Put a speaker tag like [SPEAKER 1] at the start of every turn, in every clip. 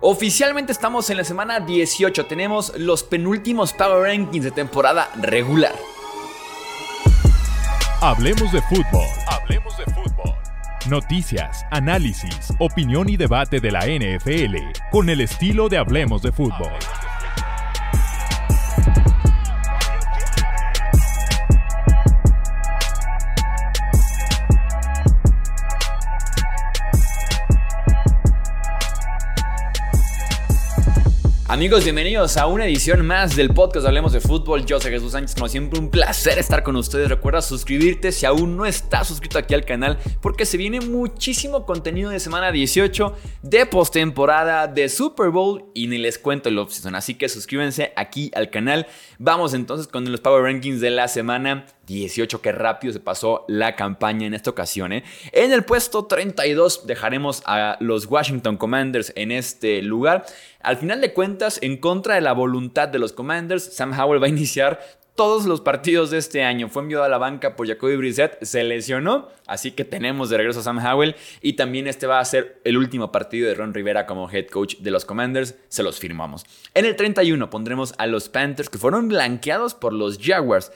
[SPEAKER 1] Oficialmente estamos en la semana 18, tenemos los penúltimos Power Rankings de temporada regular.
[SPEAKER 2] Hablemos de fútbol. Hablemos de fútbol. Noticias, análisis, opinión y debate de la NFL con el estilo de Hablemos de fútbol.
[SPEAKER 1] Amigos, bienvenidos a una edición más del podcast Hablemos de Fútbol. Yo soy Jesús Sánchez, como siempre, un placer estar con ustedes. Recuerda suscribirte si aún no estás suscrito aquí al canal, porque se viene muchísimo contenido de semana 18, de postemporada, de Super Bowl y ni les cuento el off Así que suscríbanse aquí al canal. Vamos entonces con los Power Rankings de la semana 18, qué rápido se pasó la campaña en esta ocasión. ¿eh? En el puesto 32 dejaremos a los Washington Commanders en este lugar. Al final de cuentas, en contra de la voluntad de los Commanders, Sam Howell va a iniciar todos los partidos de este año. Fue enviado a la banca por Jacoby Brissett, se lesionó, así que tenemos de regreso a Sam Howell y también este va a ser el último partido de Ron Rivera como head coach de los Commanders, se los firmamos. En el 31 pondremos a los Panthers que fueron blanqueados por los Jaguars.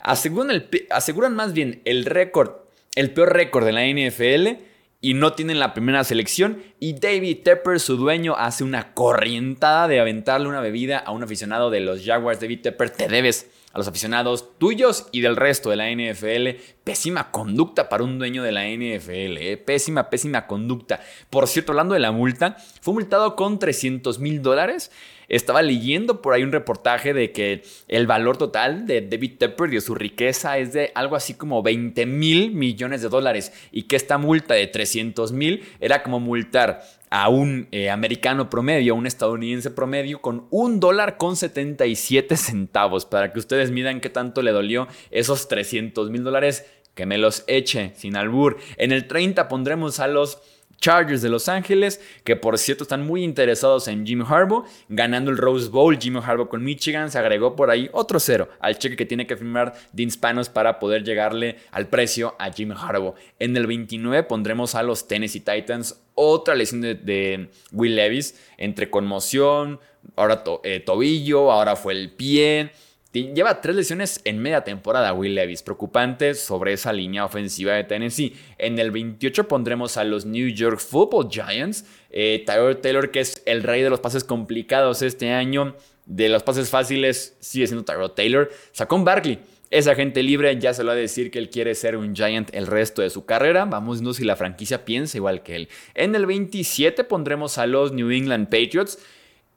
[SPEAKER 1] Aseguran, el, aseguran más bien el récord, el peor récord de la NFL y no tienen la primera selección. Y David Tepper, su dueño, hace una corrientada de aventarle una bebida a un aficionado de los Jaguars. David Tepper, te debes a los aficionados tuyos y del resto de la NFL. Pésima conducta para un dueño de la NFL. ¿eh? Pésima, pésima conducta. Por cierto, hablando de la multa, fue multado con 300 mil dólares. Estaba leyendo por ahí un reportaje de que el valor total de David Tepper y de su riqueza es de algo así como 20 mil millones de dólares y que esta multa de 300 mil era como multar a un eh, americano promedio, a un estadounidense promedio, con un dólar con 77 centavos, para que ustedes midan qué tanto le dolió esos 300 mil dólares, que me los eche sin albur. En el 30 pondremos a los Chargers de Los Ángeles, que por cierto están muy interesados en Jim Harbaugh, ganando el Rose Bowl. Jim Harbaugh con Michigan se agregó por ahí otro cero al cheque que tiene que firmar Dean Spanos para poder llegarle al precio a Jim Harbaugh. En el 29 pondremos a los Tennessee Titans, otra lesión de, Will Levis entre conmoción, ahora eh, tobillo, ahora fue el pie. Lleva tres lesiones en media temporada Will Levis, preocupante sobre esa línea ofensiva de Tennessee. En el 28 pondremos a los New York Football Giants. Eh, Taylor, que es el rey de los pases complicados este año, de los pases fáciles, sigue siendo Tyrod Taylor. Sacó un Barkley. Esa gente libre ya se lo va a decir que él quiere ser un Giant el resto de su carrera. Vamos viendo si la franquicia piensa igual que él. En el 27 pondremos a los New England Patriots.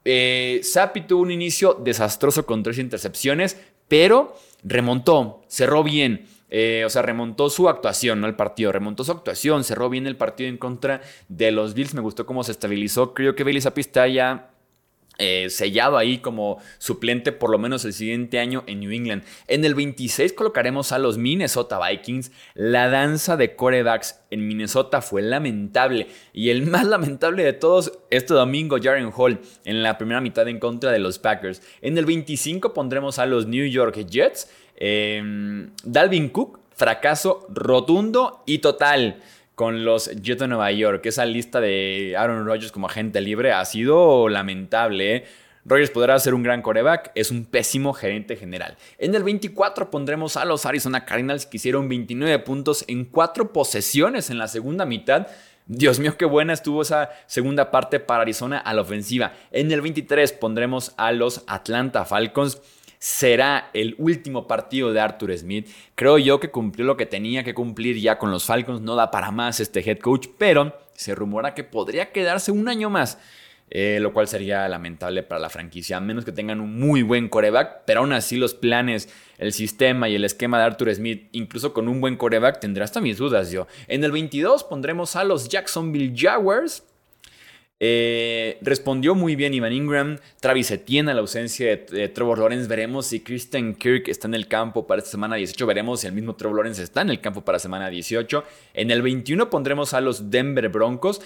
[SPEAKER 1] Eh, tuvo un inicio desastroso con tres intercepciones, pero remontó, cerró bien. Eh, o sea, remontó su actuación, no el partido, remontó su actuación, cerró bien el partido en contra de los Bills. Me gustó cómo se estabilizó. Creo que Billy Sapi está ya eh, sellado ahí como suplente por lo menos el siguiente año en New England. En el 26 colocaremos a los Minnesota Vikings. La danza de corebacks en Minnesota fue lamentable y el más lamentable de todos este domingo Jaren Hall en la primera mitad en contra de los Packers. En el 25 pondremos a los New York Jets. Em, Dalvin Cook, fracaso rotundo y total con los Jets de Nueva York. Esa lista de Aaron Rodgers como agente libre ha sido lamentable. ¿eh? Rodgers podrá ser un gran coreback, es un pésimo gerente general. En el 24 pondremos a los Arizona Cardinals que hicieron 29 puntos en 4 posesiones en la segunda mitad. Dios mío, qué buena estuvo esa segunda parte para Arizona a la ofensiva. En el 23 pondremos a los Atlanta Falcons será el último partido de Arthur Smith. Creo yo que cumplió lo que tenía que cumplir ya con los Falcons. No da para más este head coach, pero se rumora que podría quedarse un año más. Eh, lo cual sería lamentable para la franquicia, a menos que tengan un muy buen coreback, pero aún así los planes, el sistema y el esquema de Arthur Smith, incluso con un buen coreback, tendrá hasta mis dudas yo. En el 22 pondremos a los Jacksonville Jaguars, eh, respondió muy bien Ivan Ingram. Travis Etienne a la ausencia de, Trevor Lawrence. Veremos si Christian Kirk está en el campo para esta semana 18. Veremos si el mismo Trevor Lawrence está en el campo para semana 18. En el 21 pondremos a los Denver Broncos.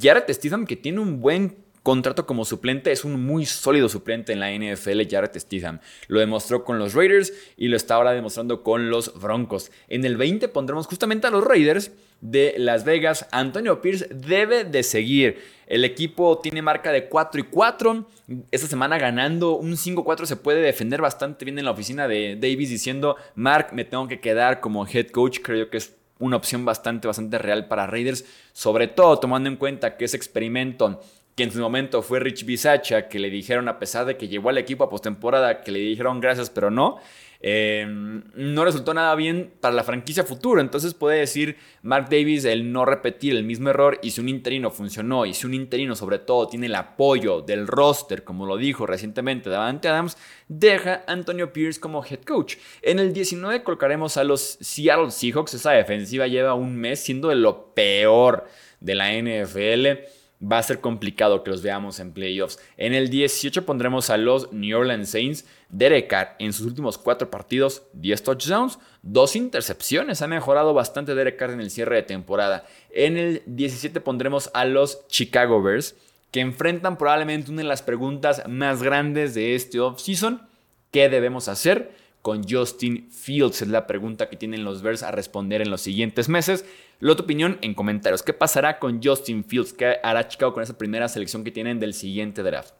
[SPEAKER 1] Jared Stidham que tiene un buen contrato como suplente. Es un muy sólido suplente en la NFL, Jarrett Stidham. Lo demostró con los Raiders y lo está ahora demostrando con los Broncos. En el 20 pondremos justamente a los Raiders de Las Vegas. Antonio Pierce debe de seguir. El equipo tiene marca de 4 y 4. Esta semana ganando un 5-4 se puede defender bastante bien en la oficina de Davis diciendo, Mark, me tengo que quedar como head coach. Creo que es una opción bastante, bastante real para Raiders. Sobre todo tomando en cuenta que ese experimento que en su momento fue Rich Bisacha, que le dijeron, a pesar de que llegó al equipo a postemporada, que le dijeron gracias, pero no, em, no resultó nada bien para la franquicia futuro. Entonces puede decir Mark Davis el no repetir el mismo error y si un interino funcionó y si un interino sobre todo tiene el apoyo del roster, como lo dijo recientemente Davante Adams, deja a Antonio Pierce como head coach. En el 19 colocaremos a los Seattle Seahawks. Esa defensiva lleva un mes siendo de lo peor de la NFL va a ser complicado que los veamos en playoffs. En el 18 pondremos a los New Orleans Saints. Derek Carr en sus últimos cuatro partidos, 10 touchdowns, dos intercepciones. Ha mejorado bastante Derek Carr en el cierre de temporada. En el 17 pondremos a los Chicago Bears, que enfrentan probablemente una de las preguntas más grandes de este offseason. ¿Qué debemos hacer? Con Justin Fields? Es la pregunta que tienen los Bears a responder en los siguientes meses. La tu opinión en comentarios. ¿Qué pasará con Justin Fields? ¿Qué hará Chicago con esa primera selección que tienen del siguiente draft?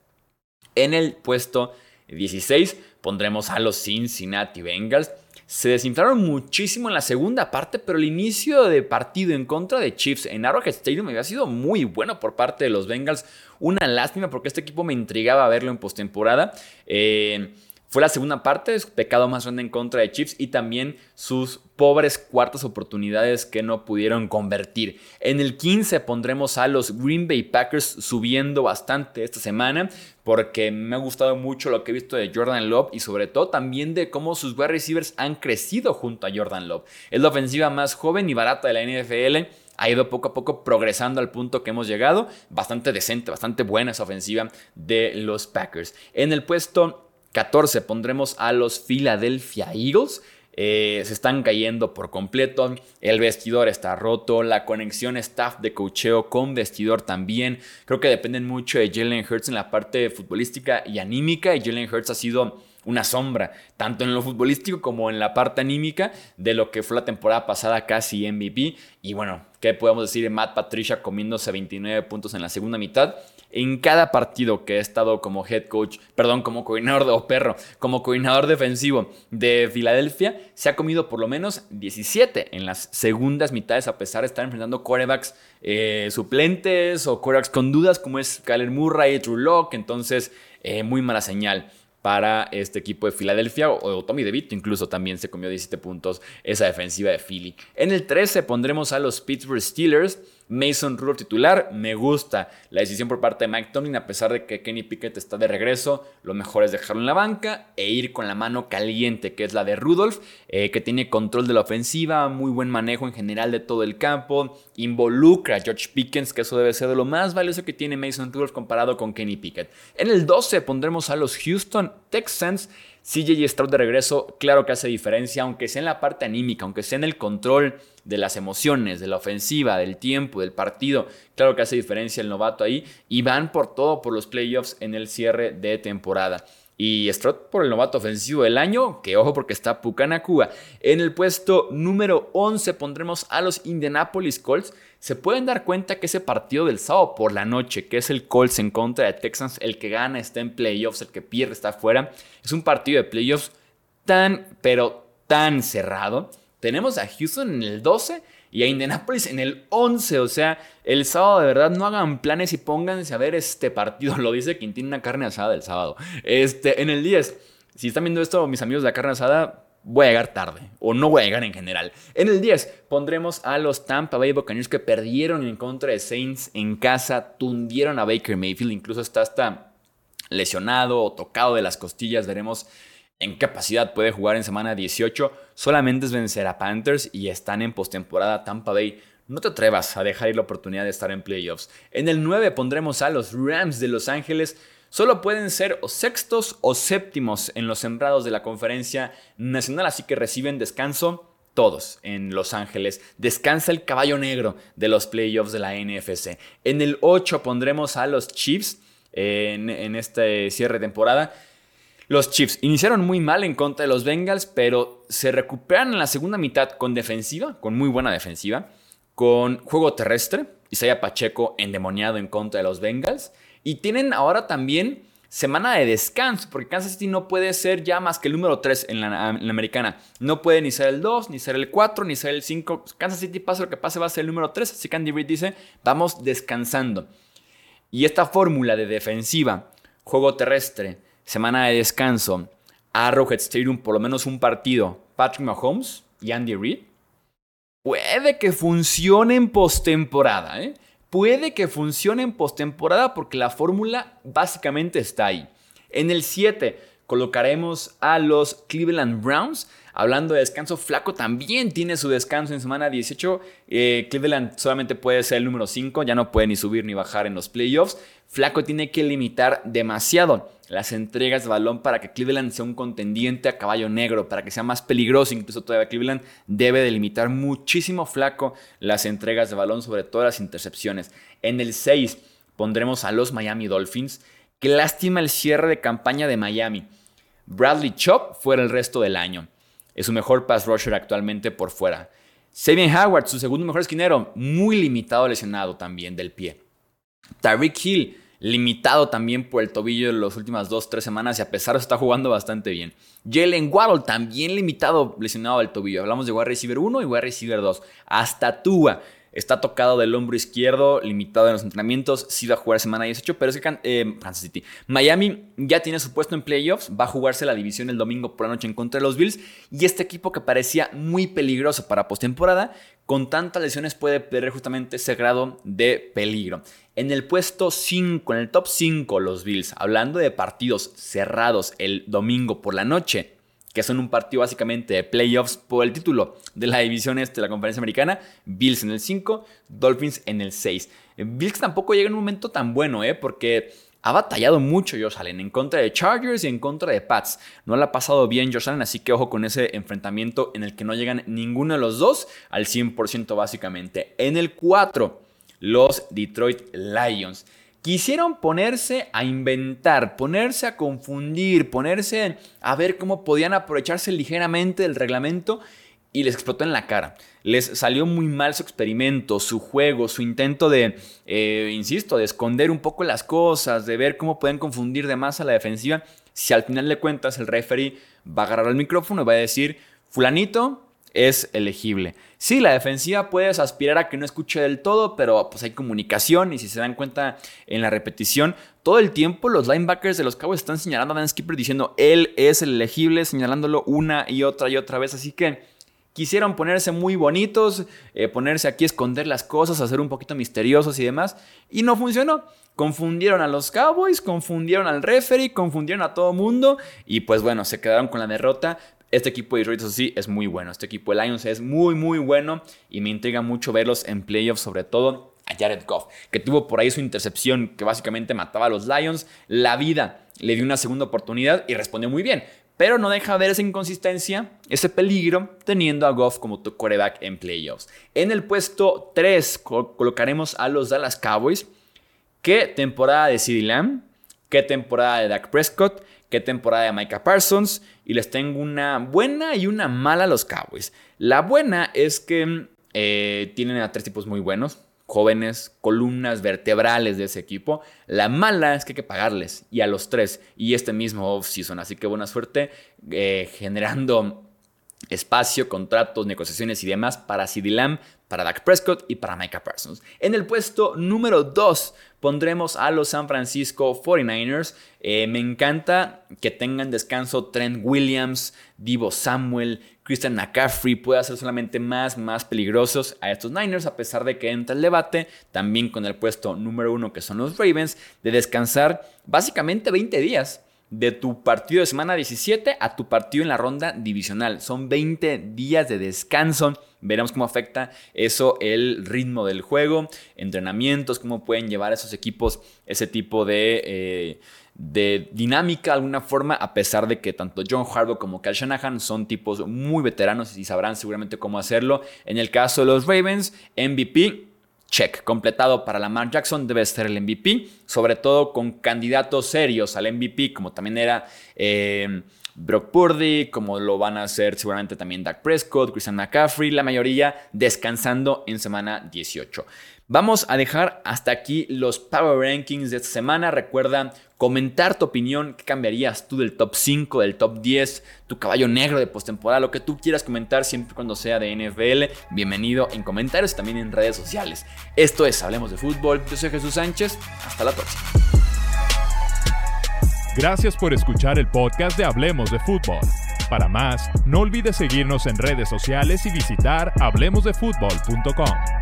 [SPEAKER 1] En el puesto 16 pondremos a los Cincinnati Bengals. Se desinflaron muchísimo en la segunda parte, pero el inicio de partido en contra de Chiefs en Arrowhead Stadium había sido muy bueno por parte de los Bengals. Una lástima porque este equipo me intrigaba verlo en postemporada. Eh, fue la segunda parte, su pecado más grande en contra de Chiefs y también sus pobres cuartas oportunidades que no pudieron convertir. En el 15 pondremos a los Green Bay Packers subiendo bastante esta semana porque me ha gustado mucho lo que he visto de Jordan Love y sobre todo también de cómo sus wide receivers han crecido junto a Jordan Love. Es la ofensiva más joven y barata de la NFL ha ido poco a poco progresando al punto que hemos llegado. Bastante decente, bastante buena esa ofensiva de los Packers. En el puesto 14 pondremos a los Philadelphia Eagles. Eh, se están cayendo por completo. El vestidor está roto. La conexión staff de cocheo con vestidor también. Creo que dependen mucho de Jalen Hurts en la parte futbolística y anímica. Y Jalen Hurts ha sido una sombra, tanto en lo futbolístico como en la parte anímica de lo que fue la temporada pasada casi MVP. Y bueno, ¿qué podemos decir de Matt Patricia comiéndose 29 puntos en la segunda mitad? En cada partido que he estado como head coach, perdón, como coordinador o perro, como coordinador defensivo de Filadelfia, se ha comido por lo menos 17 en las segundas mitades, a pesar de estar enfrentando quarterbacks eh, suplentes o quarterbacks con dudas, como es Kyler Murray y Drew Locke. Entonces, eh, muy mala señal para este equipo de Filadelfia, o, Tommy DeVito incluso también se comió 17 puntos esa defensiva de Philly. En el 13 pondremos a los Pittsburgh Steelers. Mason Rudolph titular, me gusta la decisión por parte de Mike Tomlin, a pesar de que Kenny Pickett está de regreso, lo mejor es dejarlo en la banca e ir con la mano caliente, que es la de Rudolph, eh, que tiene control de la ofensiva, muy buen manejo en general de todo el campo, involucra a George Pickens, que eso debe ser de lo más valioso que tiene Mason Rudolph comparado con Kenny Pickett. En el 12 pondremos a los Houston Texans. CJ Stroud de regreso, claro que hace diferencia, aunque sea en la parte anímica, aunque sea en el control de las emociones, de la ofensiva, del tiempo, del partido. Claro que hace diferencia el novato ahí y van por todo por los playoffs en el cierre de temporada. Y Stroud por el novato ofensivo del año, que ojo porque está Pucanacua. En el puesto número 11 pondremos a los Indianapolis Colts. Se pueden dar cuenta que ese partido del sábado por la noche, que es el Colts en contra de Texans, el que gana está en playoffs, el que pierde está fuera. Es un partido de playoffs tan, pero tan cerrado tenemos a Houston en el 12 y a Indianapolis en el 11. O sea, el sábado de verdad no hagan planes y pónganse a ver este partido. Lo dice quien tiene una carne asada del sábado. Este, en el 10, si están viendo esto, mis amigos de la carne asada, voy a llegar tarde o no voy a llegar en general. En el 10 pondremos a los Tampa Bay Buccaneers que perdieron en contra de Saints en casa, tundieron a Baker Mayfield, incluso está hasta lesionado o tocado de las costillas, veremos en capacidad puede jugar en semana 18, solamente es vencer a Panthers y están en postemporada Tampa Bay. No te atrevas a dejar ir la oportunidad de estar en playoffs. En el 9 pondremos a los Rams de Los Ángeles. Solo pueden ser o sextos o séptimos en los sembrados de la conferencia nacional, así que reciben descanso todos en Los Ángeles. Descansa el caballo negro de los playoffs de la NFC. En el 8 pondremos a los Chiefs en, en este cierre de temporada. Los Chiefs iniciaron muy mal en contra de los Bengals, pero se recuperan en la segunda mitad con defensiva, con muy buena defensiva, con juego terrestre, Isaiah Pacheco endemoniado en contra de los Bengals, y tienen ahora también semana de descanso, porque Kansas City no puede ser ya más que el número 3 en la, americana. No puede ni ser el 2, ni ser el 4, ni ser el 5. Kansas City, pase lo que pase, va a ser el número 3. Así que Andy Reid dice, vamos descansando. Y esta fórmula de defensiva, juego terrestre, semana de descanso, Arrowhead Stadium, por lo menos un partido, Patrick Mahomes y Andy Reid, puede que funcione en postemporada, ¿eh? Puede que funcione en postemporada porque la fórmula básicamente está ahí. En el 7 colocaremos a los Cleveland Browns. Hablando de descanso, Flaco también tiene su descanso en semana 18. Eh, Cleveland solamente puede ser el número 5, ya no puede ni subir ni bajar en los playoffs. Flaco tiene que limitar demasiado las entregas de balón para que Cleveland sea un contendiente a caballo negro, para que sea más peligroso. Incluso todavía Cleveland debe de limitar muchísimo Flaco las entregas de balón, sobre todo las intercepciones. En el 6 pondremos a los Miami Dolphins. Lástima el cierre de campaña de Miami. Bradley Chop fuera el resto del año. Es su mejor pass rusher actualmente por fuera. Sabian Howard, su segundo mejor esquinero, muy limitado lesionado también del pie. Tyreek Hill, limitado también por el tobillo en las últimas dos, tres semanas y a pesar de eso está jugando bastante bien. Jalen Waddle también limitado, lesionado del tobillo. Hablamos de wide receiver 1 y wide receiver 2. Hasta Tua Está tocado del hombro izquierdo, limitado en los entrenamientos. Sí va a jugar semana 18, pero es que eh, Kansas City. Miami ya tiene su puesto en playoffs. Va a jugarse la división el domingo por la noche en contra de los Bills. Y este equipo que parecía muy peligroso para postemporada, con tantas lesiones puede perder justamente ese grado de peligro. En el puesto 5, en el top 5, los Bills, hablando de partidos cerrados el domingo por la noche, que son un partido básicamente de playoffs por el título de la división este de la conferencia americana. Bills en el 5, Dolphins en el 6. Bills tampoco llega en un momento tan bueno, ¿eh? Porque ha batallado mucho Josh Allen en contra de Chargers y en contra de Pats. No le ha pasado bien Josh Allen, así que ojo con ese enfrentamiento en el que no llegan ninguno de los dos al 100% básicamente. En el 4, los Detroit Lions quisieron ponerse a inventar, ponerse a confundir, ponerse a ver cómo podían aprovecharse ligeramente del reglamento y les explotó en la cara. Les salió muy mal su experimento, su juego, su intento de, eh, insisto, de esconder un poco las cosas, de ver cómo pueden confundir de más a la defensiva. Si al final de cuentas el referee va a agarrar el micrófono y va a decir, fulanito, es elegible. Sí, la defensiva puedes aspirar a que no escuche del todo, pero pues hay comunicación y si se dan cuenta en la repetición, todo el tiempo los linebackers de los Cowboys están señalando a Dan Skipper diciendo él es el elegible, señalándolo una y otra y otra vez, así que quisieron ponerse muy bonitos, eh, ponerse aquí esconder las cosas, hacer un poquito misteriosos y demás, y no funcionó. Confundieron a los Cowboys, confundieron al referee, confundieron a todo mundo y pues bueno, se quedaron con la derrota, este equipo de Detroit, sí, es muy bueno. Este equipo de Lions es muy, muy bueno y me intriga mucho verlos en playoffs, sobre todo a Jared Goff, que tuvo por ahí su intercepción que básicamente mataba a los Lions. La vida le dio una segunda oportunidad y respondió muy bien. Pero no deja ver esa inconsistencia, ese peligro, teniendo a Goff como tu quarterback en playoffs. En el puesto 3 colocaremos a los Dallas Cowboys. ¿Qué temporada de CeeDee Lamb? ¿Qué temporada de Dak Prescott? qué temporada de Micah Parsons y les tengo una buena y una mala a los Cowboys. La buena es que eh, tienen a tres tipos muy buenos, jóvenes, columnas vertebrales de ese equipo. La mala es que hay que pagarles y a los tres y este mismo offseason. Así que buena suerte eh, generando espacio, contratos, negociaciones y demás para CD Lamb, para Dak Prescott y para Micah Parsons. En el puesto número 2 pondremos a los San Francisco 49ers. Eh, me encanta que tengan descanso Trent Williams, Divo Samuel, Christian McCaffrey. Puede hacer solamente más, más peligrosos a estos Niners, a pesar de que entra el debate también con el puesto número 1 que son los Ravens, de descansar básicamente 20 días de tu partido de semana 17 a tu partido en la ronda divisional. Son 20 días de descanso. Veremos cómo afecta eso el ritmo del juego, entrenamientos, cómo pueden llevar a esos equipos ese tipo de, eh, de dinámica de alguna forma, a pesar de que tanto John Harbaugh como Cal Shanahan son tipos muy veteranos y sabrán seguramente cómo hacerlo. En el caso de los Ravens, MVP check. Completado para Lamar Jackson debe ser el MVP, sobre todo con candidatos serios al MVP, como también era eh, Brock Purdy, como lo van a hacer seguramente también Dak Prescott, Christian McCaffrey, la mayoría descansando en semana 18. Vamos a dejar hasta aquí los Power Rankings de esta semana. Recuerda comentar tu opinión, qué cambiarías tú del top 5, del top 10, tu caballo negro de postemporada, lo que tú quieras comentar siempre cuando sea de NFL. Bienvenido en comentarios y también en redes sociales. Esto es Hablemos de Fútbol. Yo soy Jesús Sánchez. Hasta la próxima.
[SPEAKER 2] Gracias por escuchar el podcast de Hablemos de Fútbol. Para más, no olvides seguirnos en redes sociales y visitar hablemosdefutbol.com.